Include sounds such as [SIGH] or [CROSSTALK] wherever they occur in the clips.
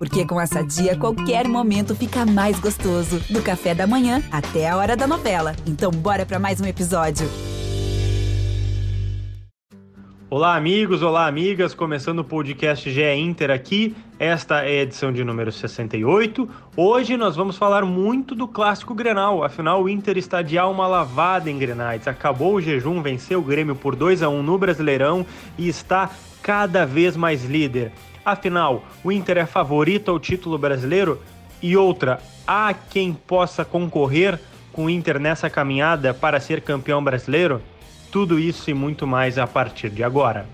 Porque com essa dia, qualquer momento fica mais gostoso. Do café da manhã até a hora da novela. Então, bora para mais um episódio. Olá, amigos, olá, amigas. Começando o podcast GE Inter aqui. Esta é a edição de número 68. Hoje nós vamos falar muito do clássico Grenal. Afinal, o Inter está de alma lavada em Grenais. Acabou o jejum, venceu o Grêmio por 2 a 1 no Brasileirão e está cada vez mais líder. Afinal, o Inter é favorito ao título brasileiro? E outra, há quem possa concorrer com o Inter nessa caminhada para ser campeão brasileiro? Tudo isso e muito mais a partir de agora.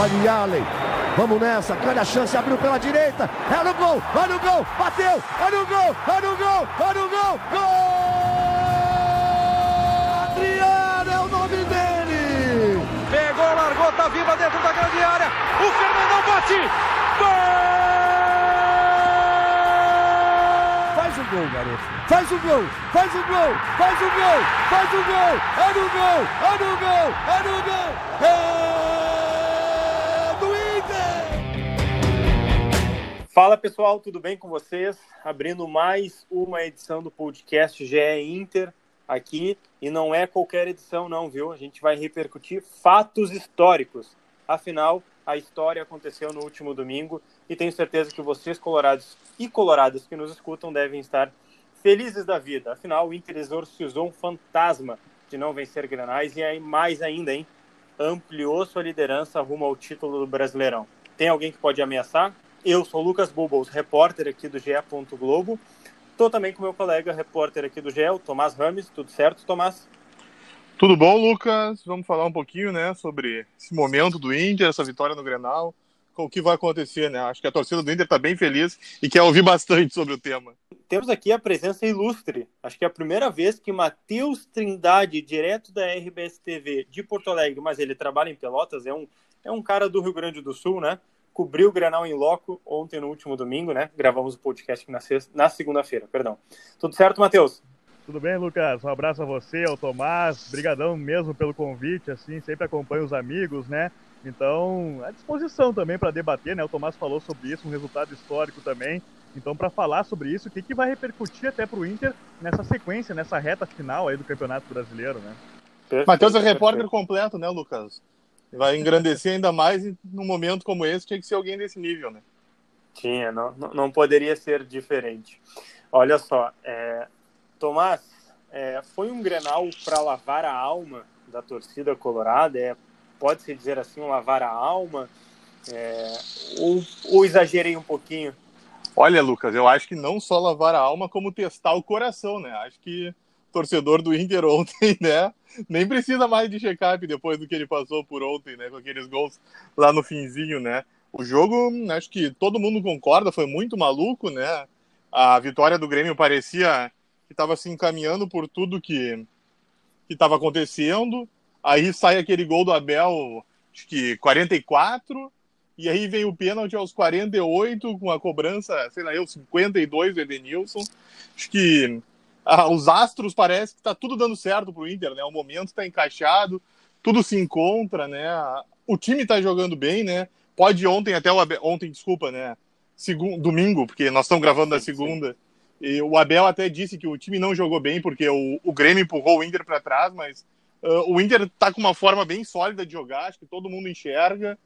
Olha Allen, vamos nessa, grande a chance, abriu pela direita, é no gol, vai no gol, bateu, é no gol, é no gol, é no gol, gol! largou, viva dentro da grande área. O Fernandão bate. Gol! Faz o gol, garoto. Faz o gol, faz o gol, faz o gol, faz o gol. É no gol, é no gol, é no gol. É do Inter. Fala pessoal, tudo bem com vocês? Abrindo mais uma edição do podcast GE Inter aqui e não é qualquer edição não, viu? A gente vai repercutir fatos históricos. Afinal, a história aconteceu no último domingo e tenho certeza que vocês colorados e coloradas que nos escutam devem estar felizes da vida. Afinal, o Inter exorcizou um fantasma de não vencer Granais e aí mais ainda, hein? Ampliou sua liderança rumo ao título do Brasileirão. Tem alguém que pode ameaçar? Eu sou Lucas Bubbles, repórter aqui do GE. Globo Estou também com meu colega repórter aqui do GEL, Tomás Rames. Tudo certo, Tomás? Tudo bom, Lucas? Vamos falar um pouquinho né, sobre esse momento do Inter, essa vitória no Grenal, com o que vai acontecer, né? Acho que a torcida do Inter está bem feliz e quer ouvir bastante sobre o tema. Temos aqui a presença ilustre. Acho que é a primeira vez que Matheus Trindade, direto da RBS TV de Porto Alegre, mas ele trabalha em Pelotas, é um, é um cara do Rio Grande do Sul, né? Cobriu o Grenal em loco ontem no último domingo, né? Gravamos o podcast na, na segunda-feira, perdão. Tudo certo, Matheus? Tudo bem, Lucas? Um abraço a você, ao Tomás. Brigadão mesmo pelo convite, assim, sempre acompanho os amigos, né? Então, à disposição também para debater, né? O Tomás falou sobre isso, um resultado histórico também. Então, para falar sobre isso, o que, que vai repercutir até para o Inter nessa sequência, nessa reta final aí do Campeonato Brasileiro, né? Matheus é repórter completo, né, Lucas? Vai engrandecer ainda mais num momento como esse, tinha que ser alguém desse nível, né? Tinha, não, não poderia ser diferente. Olha só, é, Tomás, é, foi um Grenal para lavar a alma da torcida colorada? É, Pode-se dizer assim, lavar a alma? É, ou, ou exagerei um pouquinho? Olha, Lucas, eu acho que não só lavar a alma, como testar o coração, né? Acho que torcedor do Inter ontem, né? Nem precisa mais de check-up depois do que ele passou por ontem, né? Com aqueles gols lá no finzinho, né? O jogo, acho que todo mundo concorda, foi muito maluco, né? A vitória do Grêmio parecia que estava se encaminhando por tudo que estava acontecendo. Aí sai aquele gol do Abel, acho que 44, e aí vem o pênalti aos 48, com a cobrança, sei lá, eu, 52 do Edenilson. Acho que [LAUGHS] ah, os astros parece que está tudo dando certo para o Inter, né? O momento está encaixado, tudo se encontra, né? O time está jogando bem, né? Pode ontem até o Abel, ontem, desculpa, né? Segundo, domingo, porque nós estamos gravando na segunda. E o Abel até disse que o time não jogou bem porque o, o Grêmio empurrou o Inter para trás, mas uh, o Inter está com uma forma bem sólida de jogar, acho que todo mundo enxerga.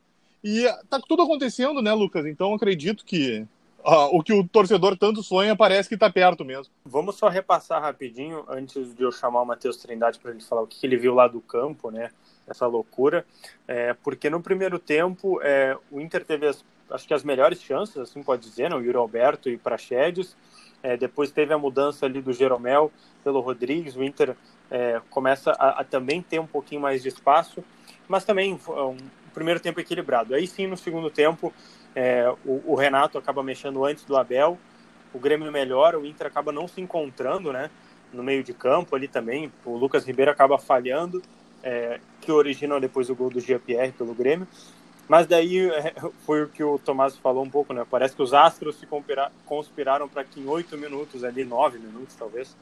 E está tudo acontecendo, né, Lucas? Então acredito que Uh, o que o torcedor tanto sonha parece que está perto mesmo. Vamos só repassar rapidinho, antes de eu chamar o Matheus Trindade para ele falar o que ele viu lá do campo, né? Essa loucura. É, porque no primeiro tempo, é, o Inter teve, as, acho que as melhores chances, assim pode dizer, né? O Yuri Alberto e Praxedes. É, depois teve a mudança ali do Jeromel pelo Rodrigues. O Inter é, começa a, a, também ter um pouquinho mais de espaço, mas também um primeiro tempo equilibrado. Aí sim, no segundo tempo, é, o, o, Renato acaba mexendo antes do Abel, o Grêmio melhora, o Inter acaba não se encontrando, né? No meio de campo ali também, o Lucas Ribeiro acaba falhando, é, que origina depois o gol do Jean-Pierre pelo Grêmio. Mas daí é, foi o que o Tomás falou um pouco, né? Parece que os Astros se conspiraram para que em oito minutos, ali nove minutos talvez,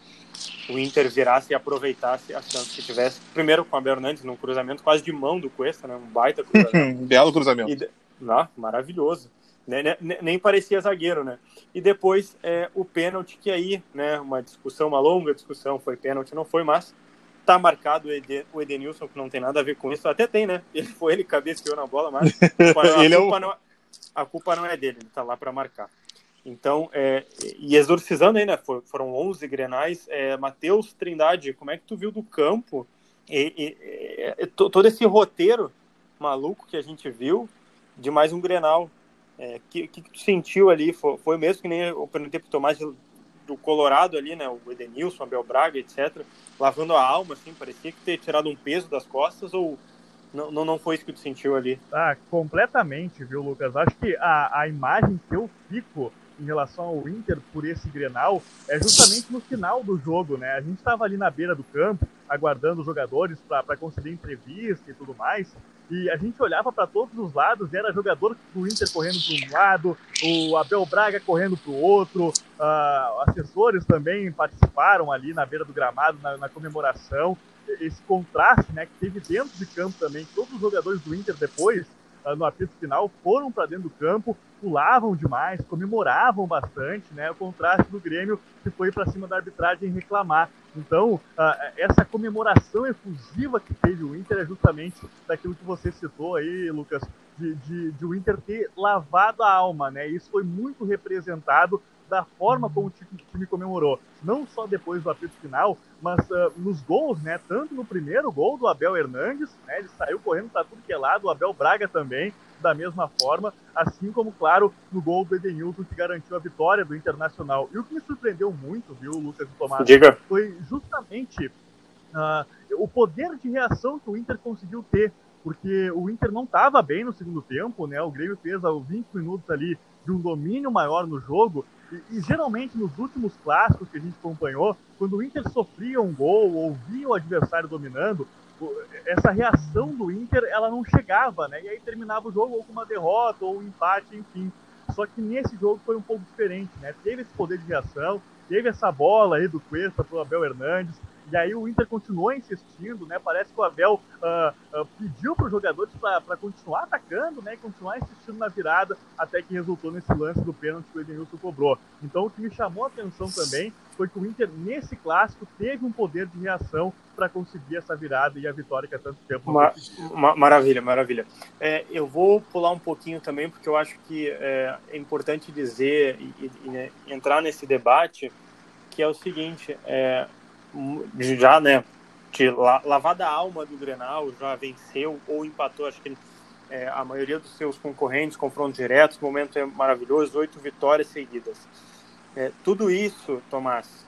o Inter virasse e aproveitasse a chance que tivesse. Primeiro com a Bernandes num cruzamento quase de mão do Cuesta, né? Um baita [LAUGHS] cruzamento. Belo cruzamento. E, não, maravilhoso. Nem, nem, nem, parecia zagueiro, né? E depois é, o pênalti, que aí, né? Uma discussão, uma longa discussão, foi pênalti, não foi, mas tá marcado o, Eden, o Edenilson, que não tem nada a ver com isso. Até tem, né? [LAUGHS] Ele foi ele que cabeceou na bola, mas a, culpa, [LAUGHS] a, culpa é o... não, a culpa não é dele, ele tá lá para marcar. Então, é, e exorcizando aí, né? Foram 11 grenais. É, Matheus Trindade, como é que tu viu do campo e, e, e, todo esse roteiro maluco que a gente viu de mais um grenal? É, que, que tu sentiu ali? Foi, foi mesmo que nem eu perguntei pro Tomás do Colorado ali, né? O Edenilson, Abel Braga, etc. Lavando a alma, assim, parecia que ter tirado um peso das costas ou não, não, não foi isso que tu sentiu ali? Ah, completamente, viu, Lucas? Acho que a, a imagem que eu fico em relação ao Inter por esse Grenal é justamente no final do jogo, né? A gente estava ali na beira do campo, aguardando os jogadores para conceder entrevista e tudo mais, e a gente olhava para todos os lados e era jogador do Inter correndo para um lado, o Abel Braga correndo para o outro, uh, assessores também participaram ali na beira do gramado, na, na comemoração. Esse contraste né, que teve dentro de campo também, todos os jogadores do Inter depois uh, no apito final, foram para dentro do campo, pulavam demais, comemoravam bastante, né? O contraste do Grêmio que foi para cima da arbitragem reclamar. Então, uh, essa comemoração efusiva que teve o Inter é justamente daquilo que você citou aí, Lucas, de, de, de o Inter ter lavado a alma, né? Isso foi muito representado da forma como o time comemorou. Não só depois do apito final, mas uh, nos gols, né? Tanto no primeiro gol do Abel Hernandes, né? Ele saiu correndo para tudo que é lado, o Abel Braga também, da mesma forma, assim como, claro, no gol do Edenilson, que garantiu a vitória do Internacional. E o que me surpreendeu muito, viu, Lucas e Tomás, Diga. foi justamente uh, o poder de reação que o Inter conseguiu ter porque o Inter não estava bem no segundo tempo, né? O Grêmio fez 20 minutos ali de um domínio maior no jogo e, e, geralmente nos últimos clássicos que a gente acompanhou, quando o Inter sofria um gol ou via o adversário dominando, essa reação do Inter ela não chegava, né? E aí terminava o jogo ou com uma derrota ou um empate, enfim. Só que nesse jogo foi um pouco diferente, né? Teve esse poder de reação, teve essa bola aí do Cuesta pro Abel Hernandes, e aí o Inter continuou insistindo, né? Parece que o Abel uh, uh, pediu para os jogadores para continuar atacando, né? E continuar insistindo na virada, até que resultou nesse lance do pênalti que o Edenilson cobrou. Então o que me chamou a atenção também foi que o Inter, nesse clássico, teve um poder de reação para conseguir essa virada e a vitória que há tanto tempo Ma ma Maravilha, maravilha. É, eu vou pular um pouquinho também, porque eu acho que é, é importante dizer e, e né, entrar nesse debate, que é o seguinte, é, já, né, de lavada a alma do Grenal, já venceu ou empatou, acho que é, a maioria dos seus concorrentes, confrontos diretos, o momento é maravilhoso, oito vitórias seguidas. É, tudo isso, Tomás,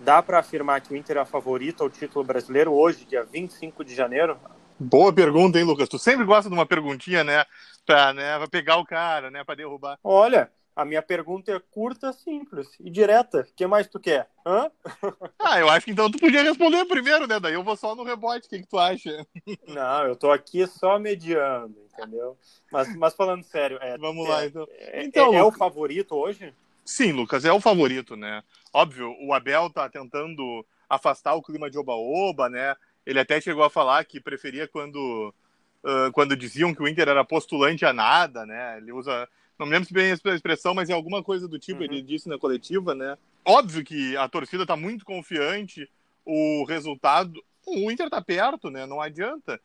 dá para afirmar que o Inter é favorito ao título brasileiro hoje, dia 25 de janeiro? Boa pergunta, hein, Lucas? Tu sempre gosta de uma perguntinha, né, para né, pra pegar o cara, né, para derrubar. Olha, a minha pergunta é curta, simples e direta. O que mais tu quer? Hã? [LAUGHS] Ah, eu acho que então tu podia responder primeiro, né? Daí eu vou só no rebote. O que, que tu acha? [LAUGHS] Não, eu tô aqui só mediando, entendeu? Mas, mas falando sério, é, vamos é, lá então. É, então é, é o favorito hoje? Sim, Lucas, é o favorito, né? Óbvio, o Abel tá tentando afastar o clima de oba-oba, né? Ele até chegou a falar que preferia quando, uh, quando diziam que o Inter era postulante a nada, né? Ele usa não me lembro se bem a expressão, mas é alguma coisa do tipo, uhum. ele disse na coletiva, né? Óbvio que a torcida está muito confiante, o resultado. O Inter está perto, né? Não adianta.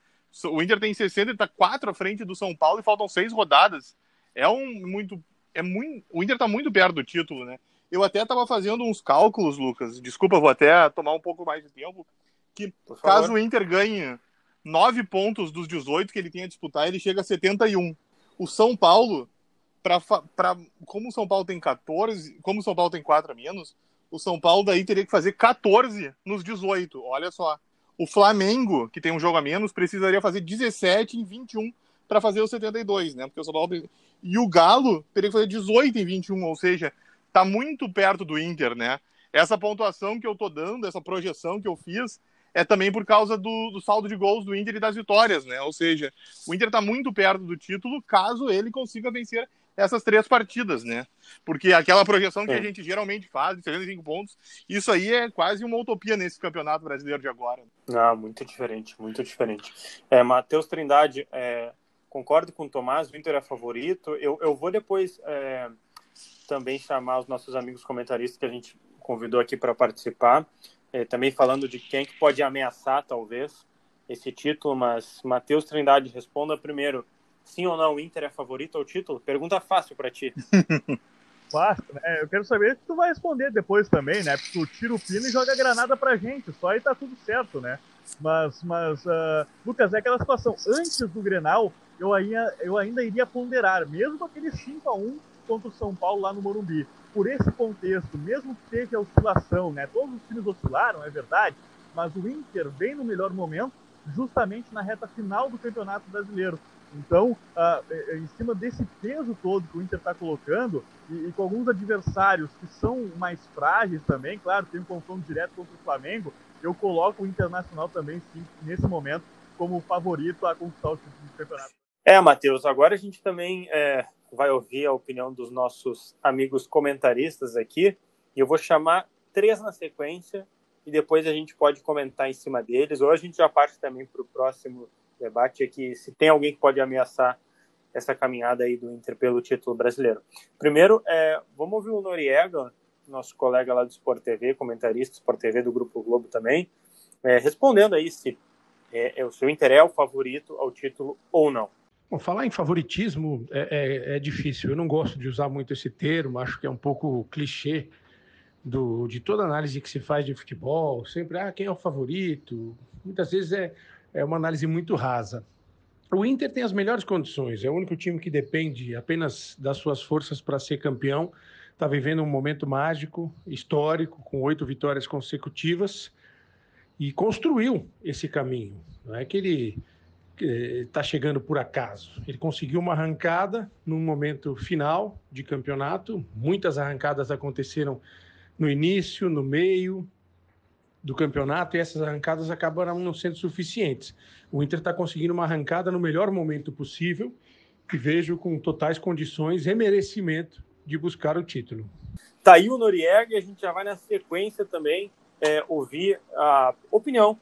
O Inter tem 60, ele está 4 à frente do São Paulo e faltam seis rodadas. É um muito. É muito o Inter está muito perto do título, né? Eu até estava fazendo uns cálculos, Lucas. Desculpa, vou até tomar um pouco mais de tempo. Que caso o Inter ganhe 9 pontos dos 18 que ele tem a disputar, ele chega a 71. O São Paulo para como o São Paulo tem 14, como o São Paulo tem 4 a menos, o São Paulo daí teria que fazer 14 nos 18. Olha só. O Flamengo, que tem um jogo a menos, precisaria fazer 17 em 21 para fazer os 72, né? Porque o São Paulo e o Galo teria que fazer 18 em 21, ou seja, tá muito perto do Inter, né? Essa pontuação que eu tô dando, essa projeção que eu fiz, é também por causa do, do, saldo de gols do Inter e das vitórias, né? Ou seja, o Inter está muito perto do título caso ele consiga vencer essas três partidas, né? Porque aquela projeção que a gente geralmente faz de 75 pontos, isso aí é quase uma utopia nesse campeonato brasileiro de agora. Ah, muito diferente, muito diferente. É, Matheus Trindade, é, concordo com o Tomás, o Inter é favorito. Eu, eu vou depois é, também chamar os nossos amigos comentaristas que a gente convidou aqui para participar, é, também falando de quem que pode ameaçar, talvez, esse título, mas Matheus Trindade, responda primeiro sim ou não o Inter é favorito ao título? Pergunta fácil para ti. [LAUGHS] Fácil, né? Eu quero saber se tu vai responder depois também, né? Porque tu tira o pino e joga granada pra gente, só aí tá tudo certo, né? Mas, mas uh, Lucas, é aquela situação. Antes do Grenal, eu ainda, eu ainda iria ponderar, mesmo aquele 5 a 1 contra o São Paulo lá no Morumbi. Por esse contexto, mesmo que teve a oscilação, né? Todos os times oscilaram, é verdade, mas o Inter vem no melhor momento, justamente na reta final do Campeonato Brasileiro. Então, uh, em cima desse peso todo que o Inter está colocando, e, e, com alguns adversários que são mais frágeis também, claro, tem um confronto direto contra o Flamengo, eu coloco o Internacional também, sim, nesse momento, como favorito a conquistar o título do campeonato. É, Matheus, agora a gente também é, vai ouvir a opinião dos nossos amigos comentaristas aqui, e eu vou chamar três na sequência, e depois a gente pode comentar em cima deles, ou a gente já parte também para o próximo debate é que se tem alguém que pode ameaçar essa caminhada aí do Inter pelo título brasileiro. Primeiro, é, vamos ouvir o Noriega, nosso colega lá do Sport TV, comentarista Sport TV do Grupo Globo também, é, respondendo aí se é, é, o seu Inter é o favorito ao título ou não. Bom, falar em favoritismo é, é, é, difícil. Eu não gosto de usar muito esse termo, acho que é um pouco clichê do, de toda análise que se faz de futebol. Sempre, ah, quem é o favorito? Muitas vezes é é uma análise muito rasa. O Inter tem as melhores condições, é o único time que depende apenas das suas forças para ser campeão. Está vivendo um momento mágico, histórico, com oito vitórias consecutivas e construiu esse caminho. Não é que ele está chegando por acaso. Ele conseguiu uma arrancada num momento final de campeonato. Muitas arrancadas aconteceram no início, no meio, do campeonato e essas arrancadas acabaram não sendo suficientes. O Inter está conseguindo uma arrancada no melhor momento possível e vejo com totais condições e merecimento de buscar o título. Tá aí o Noriega e a gente já vai na sequência também é, ouvir a opinião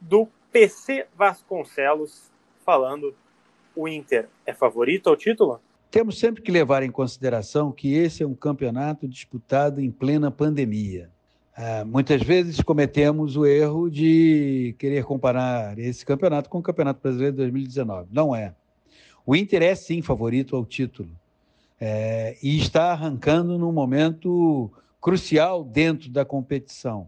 do PC Vasconcelos falando o Inter é favorito ao título? Temos sempre que levar em consideração que esse é um campeonato disputado em plena pandemia. É, muitas vezes cometemos o erro de querer comparar esse campeonato com o Campeonato Brasileiro de 2019. Não é. O Inter é sim favorito ao título é, e está arrancando num momento crucial dentro da competição.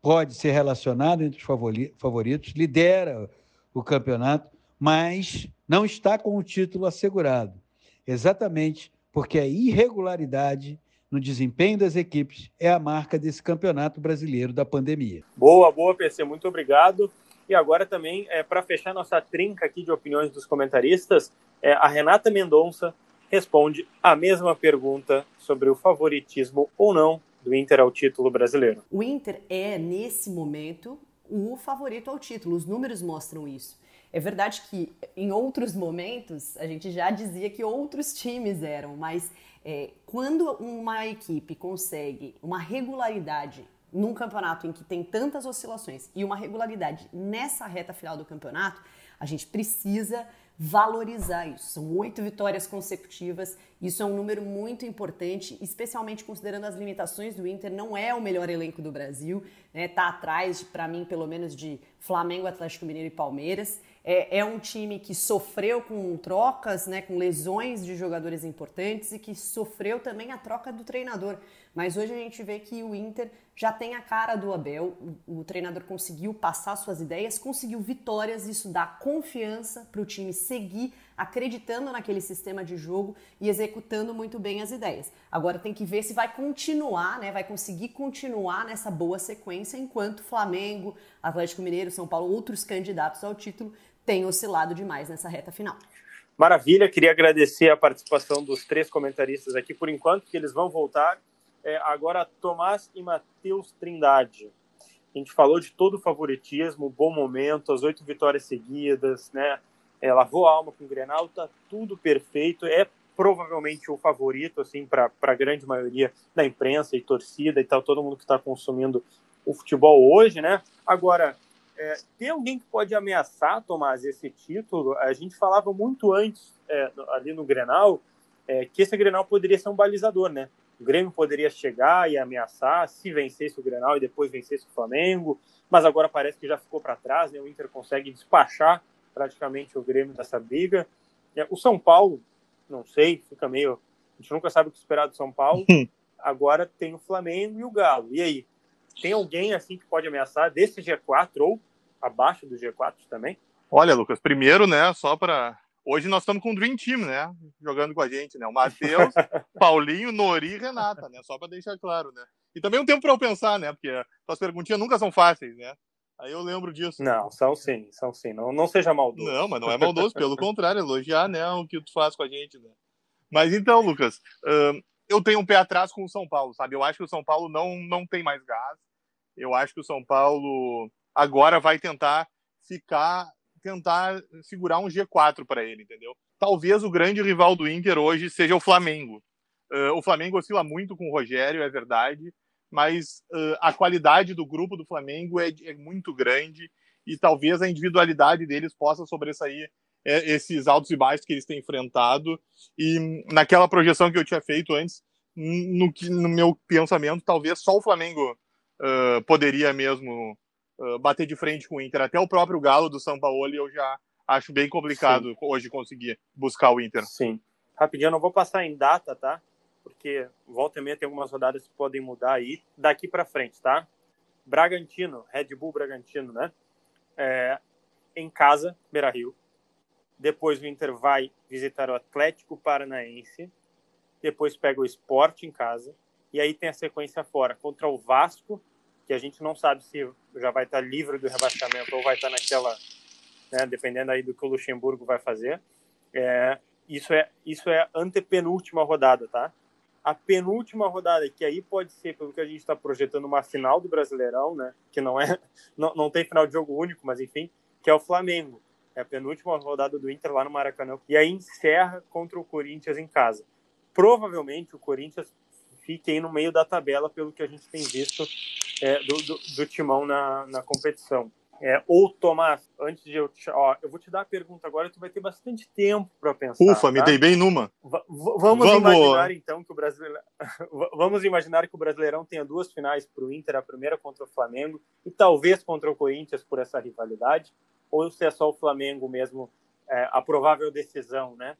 Pode ser relacionado entre os favoritos, lidera o campeonato, mas não está com o título assegurado. Exatamente porque a irregularidade no desempenho das equipes é a marca desse campeonato brasileiro da pandemia. Boa, boa, PC, muito obrigado. E agora também, é, para fechar nossa trinca aqui de opiniões dos comentaristas, é, a Renata Mendonça responde a mesma pergunta sobre o favoritismo ou não do Inter ao título brasileiro. O Inter é, nesse momento, o favorito ao título. Os números mostram isso. É verdade que em outros momentos a gente já dizia que outros times eram, mas é, quando uma equipe consegue uma regularidade num campeonato em que tem tantas oscilações e uma regularidade nessa reta final do campeonato, a gente precisa valorizar isso. São oito vitórias consecutivas, isso é um número muito importante, especialmente considerando as limitações do Inter. Não é o melhor elenco do Brasil, né? Tá atrás, para mim, pelo menos, de Flamengo, Atlético Mineiro e Palmeiras. É, é, um time que sofreu com trocas, né, com lesões de jogadores importantes e que sofreu também a troca do treinador. Mas hoje a gente vê que o Inter já tem a cara do Abel, o, o treinador conseguiu passar suas ideias, conseguiu vitórias, isso dá confiança para o time seguir acreditando naquele sistema de jogo e executando muito bem as ideias. Agora tem que ver se vai continuar, né, vai conseguir continuar nessa boa sequência enquanto Flamengo, Atlético Mineiro, São Paulo, outros candidatos ao título tem oscilado demais nessa reta final. Maravilha, queria agradecer a participação dos três comentaristas aqui por enquanto, que eles vão voltar. É, agora, Tomás e Matheus Trindade. A gente falou de todo o favoritismo, bom momento, as oito vitórias seguidas, né? É, lavou a alma com o Grenal, tá tudo perfeito. É provavelmente o favorito, assim, para a grande maioria da imprensa e torcida e tal, todo mundo que está consumindo o futebol hoje, né? Agora, é, tem alguém que pode ameaçar, Tomás, esse título? A gente falava muito antes, é, ali no Grenal, é, que esse Grenal poderia ser um balizador, né? O Grêmio poderia chegar e ameaçar se vencesse o Grenal e depois vencesse o Flamengo, mas agora parece que já ficou para trás, né? O Inter consegue despachar praticamente o Grêmio dessa briga. É, o São Paulo, não sei, fica meio. A gente nunca sabe o que esperar do São Paulo. agora tem o Flamengo e o Galo. E aí? Tem alguém assim que pode ameaçar desse G4 ou abaixo do G4 também? Olha, Lucas, primeiro, né, só para Hoje nós estamos com o Dream Team, né? Jogando com a gente, né? O Matheus, [LAUGHS] Paulinho, Nori e Renata, né? Só para deixar claro, né? E também um tempo para eu pensar, né? Porque as perguntinhas nunca são fáceis, né? Aí eu lembro disso. Não, são sim, são sim. Não, não seja maldoso. Não, mas não é maldoso, pelo [LAUGHS] contrário, elogiar, né? O que tu faz com a gente, né? Mas então, Lucas, eu tenho um pé atrás com o São Paulo, sabe? Eu acho que o São Paulo não, não tem mais gás. Eu acho que o São Paulo agora vai tentar ficar tentar segurar um G4 para ele, entendeu? Talvez o grande rival do Inter hoje seja o Flamengo. Uh, o Flamengo oscila muito com o Rogério, é verdade, mas uh, a qualidade do grupo do Flamengo é, é, muito grande e talvez a individualidade deles possa sobressair é, esses altos e baixos que eles têm enfrentado. E naquela projeção que eu tinha feito antes, no, no meu pensamento, talvez só o Flamengo uh, poderia mesmo bater de frente com o Inter. Até o próprio Galo do São Paulo eu já acho bem complicado Sim. hoje conseguir buscar o Inter. Sim. Rapidinho, eu não vou passar em data, tá? Porque volta e meia tem algumas rodadas que podem mudar aí daqui para frente, tá? Bragantino, Red Bull Bragantino, né? É, em casa, Beira Rio. Depois o Inter vai visitar o Atlético Paranaense. Depois pega o Sport em casa. E aí tem a sequência fora contra o Vasco que a gente não sabe se já vai estar livre do rebaixamento ou vai estar naquela, né, dependendo aí do que o Luxemburgo vai fazer. É, isso é isso é antepenúltima rodada, tá? A penúltima rodada, que aí pode ser, pelo que a gente está projetando, uma final do Brasileirão, né? Que não é, [LAUGHS] não, não tem final de jogo único, mas enfim, que é o Flamengo. É a penúltima rodada do Inter lá no Maracanã. E aí encerra contra o Corinthians em casa. Provavelmente o Corinthians fique aí no meio da tabela, pelo que a gente tem visto é, do, do, do, timão na, na competição. É, ou, Tomás, antes de eu te. Ó, eu vou te dar a pergunta agora, tu vai ter bastante tempo para pensar. Ufa, tá? me dei bem numa. V vamos, vamos, imaginar, então, que o Brasileirão. [LAUGHS] vamos imaginar que o Brasileirão tenha duas finais para o Inter, a primeira contra o Flamengo e talvez contra o Corinthians por essa rivalidade, ou se é só o Flamengo mesmo, é, a provável decisão, né?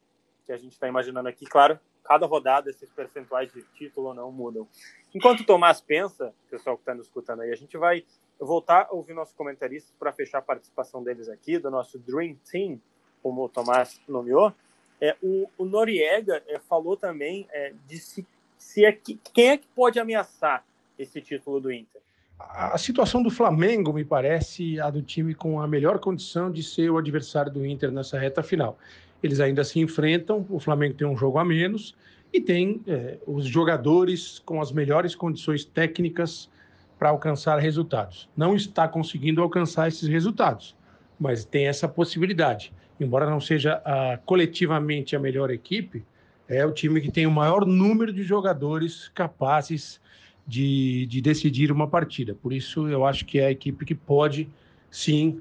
Que a gente está imaginando aqui. Claro, cada rodada esses percentuais de título não mudam. Enquanto o Tomás pensa, pessoal que está nos escutando aí, a gente vai voltar a ouvir nossos comentaristas para fechar a participação deles aqui, do nosso Dream Team, como o Tomás nomeou. É, o, o Noriega é, falou também é, de se, se é que, quem é que pode ameaçar esse título do Inter. A situação do Flamengo me parece a do time com a melhor condição de ser o adversário do Inter nessa reta final. Eles ainda se enfrentam, o Flamengo tem um jogo a menos e tem é, os jogadores com as melhores condições técnicas para alcançar resultados. Não está conseguindo alcançar esses resultados, mas tem essa possibilidade. Embora não seja a, coletivamente a melhor equipe, é o time que tem o maior número de jogadores capazes de, de decidir uma partida. Por isso, eu acho que é a equipe que pode, sim,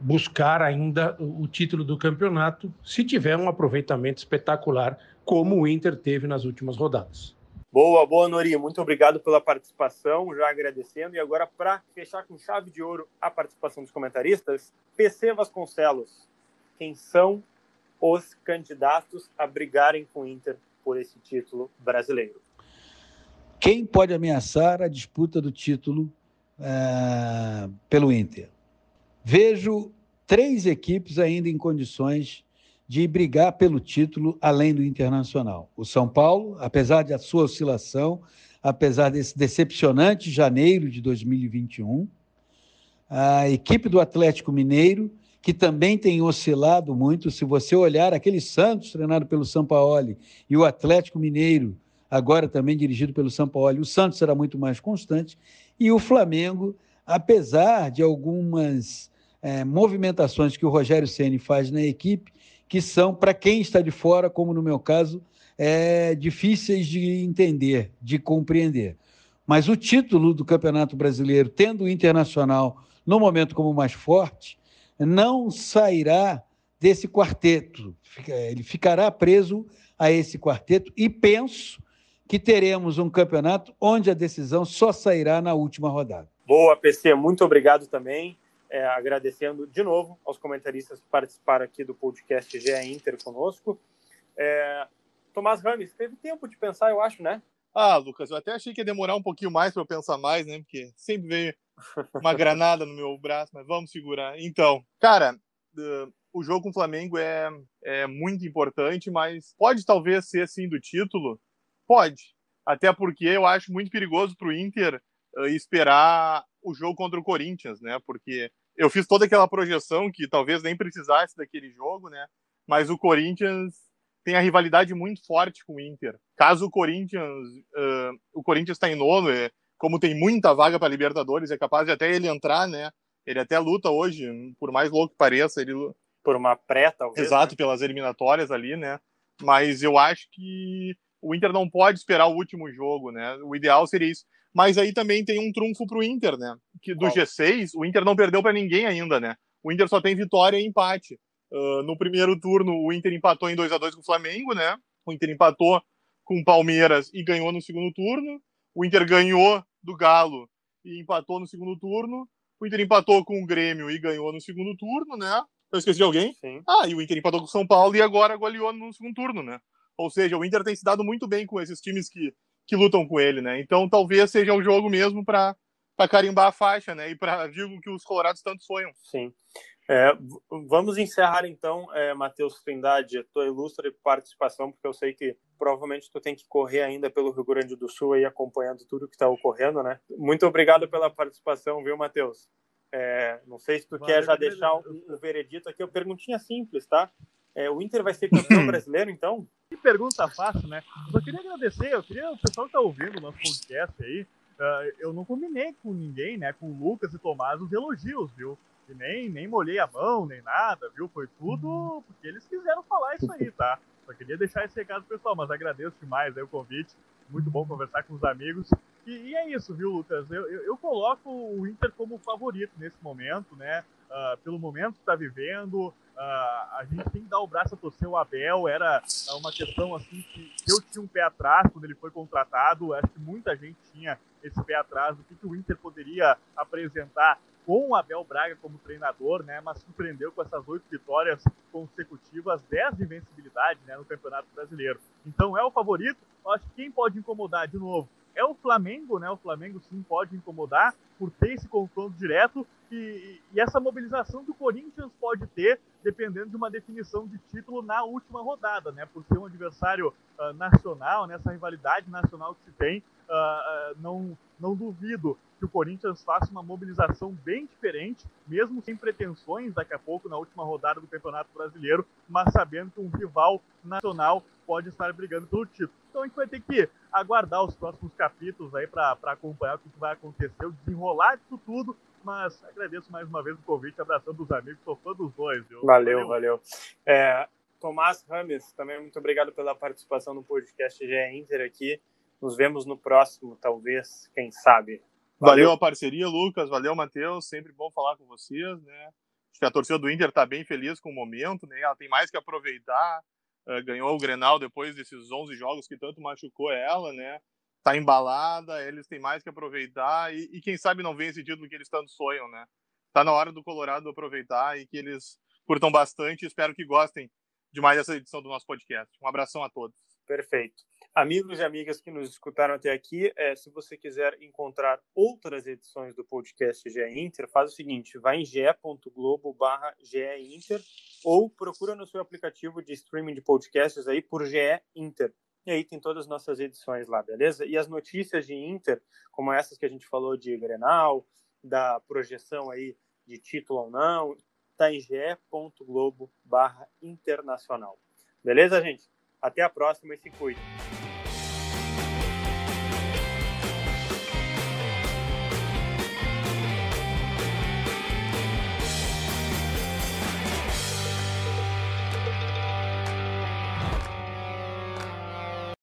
buscar ainda o título do campeonato, se tiver um aproveitamento espetacular, como o Inter teve nas últimas rodadas. Boa, boa, Nori. Muito obrigado pela participação, já agradecendo. E agora, para fechar com chave de ouro a participação dos comentaristas, PC Vasconcelos. Quem são os candidatos a brigarem com o Inter por esse título brasileiro? Quem pode ameaçar a disputa do título uh, pelo Inter? Vejo três equipes ainda em condições de brigar pelo título além do Internacional. O São Paulo, apesar da sua oscilação, apesar desse decepcionante janeiro de 2021, a equipe do Atlético Mineiro, que também tem oscilado muito. Se você olhar aquele Santos treinado pelo Sampaoli e o Atlético Mineiro, agora também dirigido pelo Sampaoli, o Santos será muito mais constante, e o Flamengo apesar de algumas é, movimentações que o Rogério Ceni faz na equipe, que são, para quem está de fora, como no meu caso, é, difíceis de entender, de compreender. Mas o título do Campeonato Brasileiro, tendo o Internacional no momento como mais forte, não sairá desse quarteto. Ele ficará preso a esse quarteto e penso que teremos um campeonato onde a decisão só sairá na última rodada. Boa, PC, muito obrigado também. É, agradecendo de novo aos comentaristas que participaram aqui do podcast GE Inter conosco. É, Tomás Rames, teve tempo de pensar, eu acho, né? Ah, Lucas, eu até achei que ia demorar um pouguinho mais para eu pensar mais, né? Porque sempre veio uma [LAUGHS] granada no meu braço, mas vamos segurar. Então, cara, uh, o jogo com o Flamengo é, é muito importante, mas pode talvez ser assim do título? Pode. Até porque eu acho muito perigoso para o Inter uh, esperar o jogo contra o Corinthians, né? Porque eu fiz toda aquela projeção que talvez nem precisasse daquele jogo, né? Mas o Corinthians tem a rivalidade muito forte com o Inter. Caso o Corinthians, uh, o Corinthians está em nono, é, como tem muita vaga para Libertadores, é capaz de até ele entrar, né? Ele até luta hoje, por mais louco que pareça, ele por uma pré, talvez. Exato, né? pelas eliminatórias ali, né? Mas eu acho que o Inter não pode esperar o último jogo, né? O ideal seria isso. Mas aí também tem um trunfo para o Inter, né? Que do Qual? G6, o Inter não perdeu para ninguém ainda, né? O Inter só tem vitória e empate. Uh, no primeiro turno, o Inter empatou em 2 a 2 com o Flamengo, né? O Inter empatou com o Palmeiras e ganhou no segundo turno. O Inter ganhou do Galo e empatou no segundo turno. O Inter empatou com o Grêmio e ganhou no segundo turno, né? Eu esqueci de alguém? Sim. Ah, e o Inter empatou com o São Paulo e agora goleou no segundo turno, né? Ou seja, o Inter tem se dado muito bem com esses times que, que lutam com ele, né? Então talvez seja um jogo mesmo para carimbar a faixa, né? E para digo que os colorados tanto sonham. Sim. É, vamos encerrar então, é, Matheus Trindade, a tua ilustre participação, porque eu sei que provavelmente tu tem que correr ainda pelo Rio Grande do Sul aí acompanhando tudo que está ocorrendo, né? Muito obrigado pela participação, viu, Matheus? É, não sei se tu Valeu, quer já deixar um, um, veredito aqui, uma perguntinha simples, tá? É, o Inter vai ser campeão brasileiro, então? Que pergunta fácil, né? Só queria agradecer, eu queria o pessoal que tá ouvindo o nosso podcast aí, uh, eu não combinei com ninguém, né, com o Lucas e Tomás, os elogios, viu? E nem, nem molhei a mão, nem nada, viu? Foi tudo porque eles quiseram falar isso aí, tá? Só queria deixar esse recado pessoal, mas agradeço demais aí o convite. Muito bom conversar com os amigos. E, e é isso, viu, Lucas? Eu, eu, eu, coloco o Inter como favorito nesse momento, né? Uh, pelo momento que está vivendo, uh, a gente tem que dar o braço a torcer o Abel. Era uma questão assim que, eu tinha um pé atrás quando ele foi contratado. Acho que muita gente tinha esse pé atrás do que, que o Inter poderia apresentar com o Abel Braga como treinador, né, mas surpreendeu com essas oito vitórias consecutivas, dez de invencibilidade né, no Campeonato Brasileiro. Então é o favorito. Acho que quem pode incomodar de novo é o Flamengo, né? O Flamengo sim pode incomodar por ter esse confronto direto e, e, essa mobilização que o Corinthians pode ter dependendo de uma definição de título na última rodada, né? Por ser um adversário uh, nacional, nessa rivalidade nacional que se tem, uh, uh, não, não duvido que o Corinthians faça uma mobilização bem diferente, mesmo sem pretensões daqui a pouco na última rodada do Campeonato Brasileiro, mas sabendo que um rival nacional pode estar brigando pelo título. Então a gente vai ter que aguardar os próximos capítulos aí para acompanhar o que vai acontecer, o desenrolar disso tudo. Mas agradeço mais uma vez o convite, abraçando os amigos, sou fã dos dois. Viu? Valeu, valeu. valeu. É, Tomás Rames, também muito obrigado pela participação no podcast GE Inter aqui. Nos vemos no próximo, talvez, quem sabe. Valeu, valeu a parceria, Lucas. Valeu, Matheus. Sempre bom falar com vocês, né? Acho que a torcida do Inter está bem feliz com o momento, né? Ela tem mais que aproveitar. Uh, ganhou o Grenal depois desses 11 jogos que tanto machucou ela, né? Tá embalada, eles têm mais que aproveitar e, e quem sabe não vem esse título que eles tanto sonham, né? Tá na hora do Colorado aproveitar e que eles curtam bastante. Espero que gostem de mais essa edição do nosso podcast. Um abração a todos. Perfeito. Amigos e amigas que nos escutaram até aqui, é, se você quiser encontrar outras edições do podcast GE Inter, faz o seguinte, vai em ge.globo barra Inter ou procura no seu aplicativo de streaming de podcasts aí por GE Inter. E aí tem todas as nossas edições lá, beleza? E as notícias de Inter, como essas que a gente falou de Grenal, da projeção aí de título ou não, tá em ge.globo barra internacional. Beleza, gente? Até a próxima e se cuide.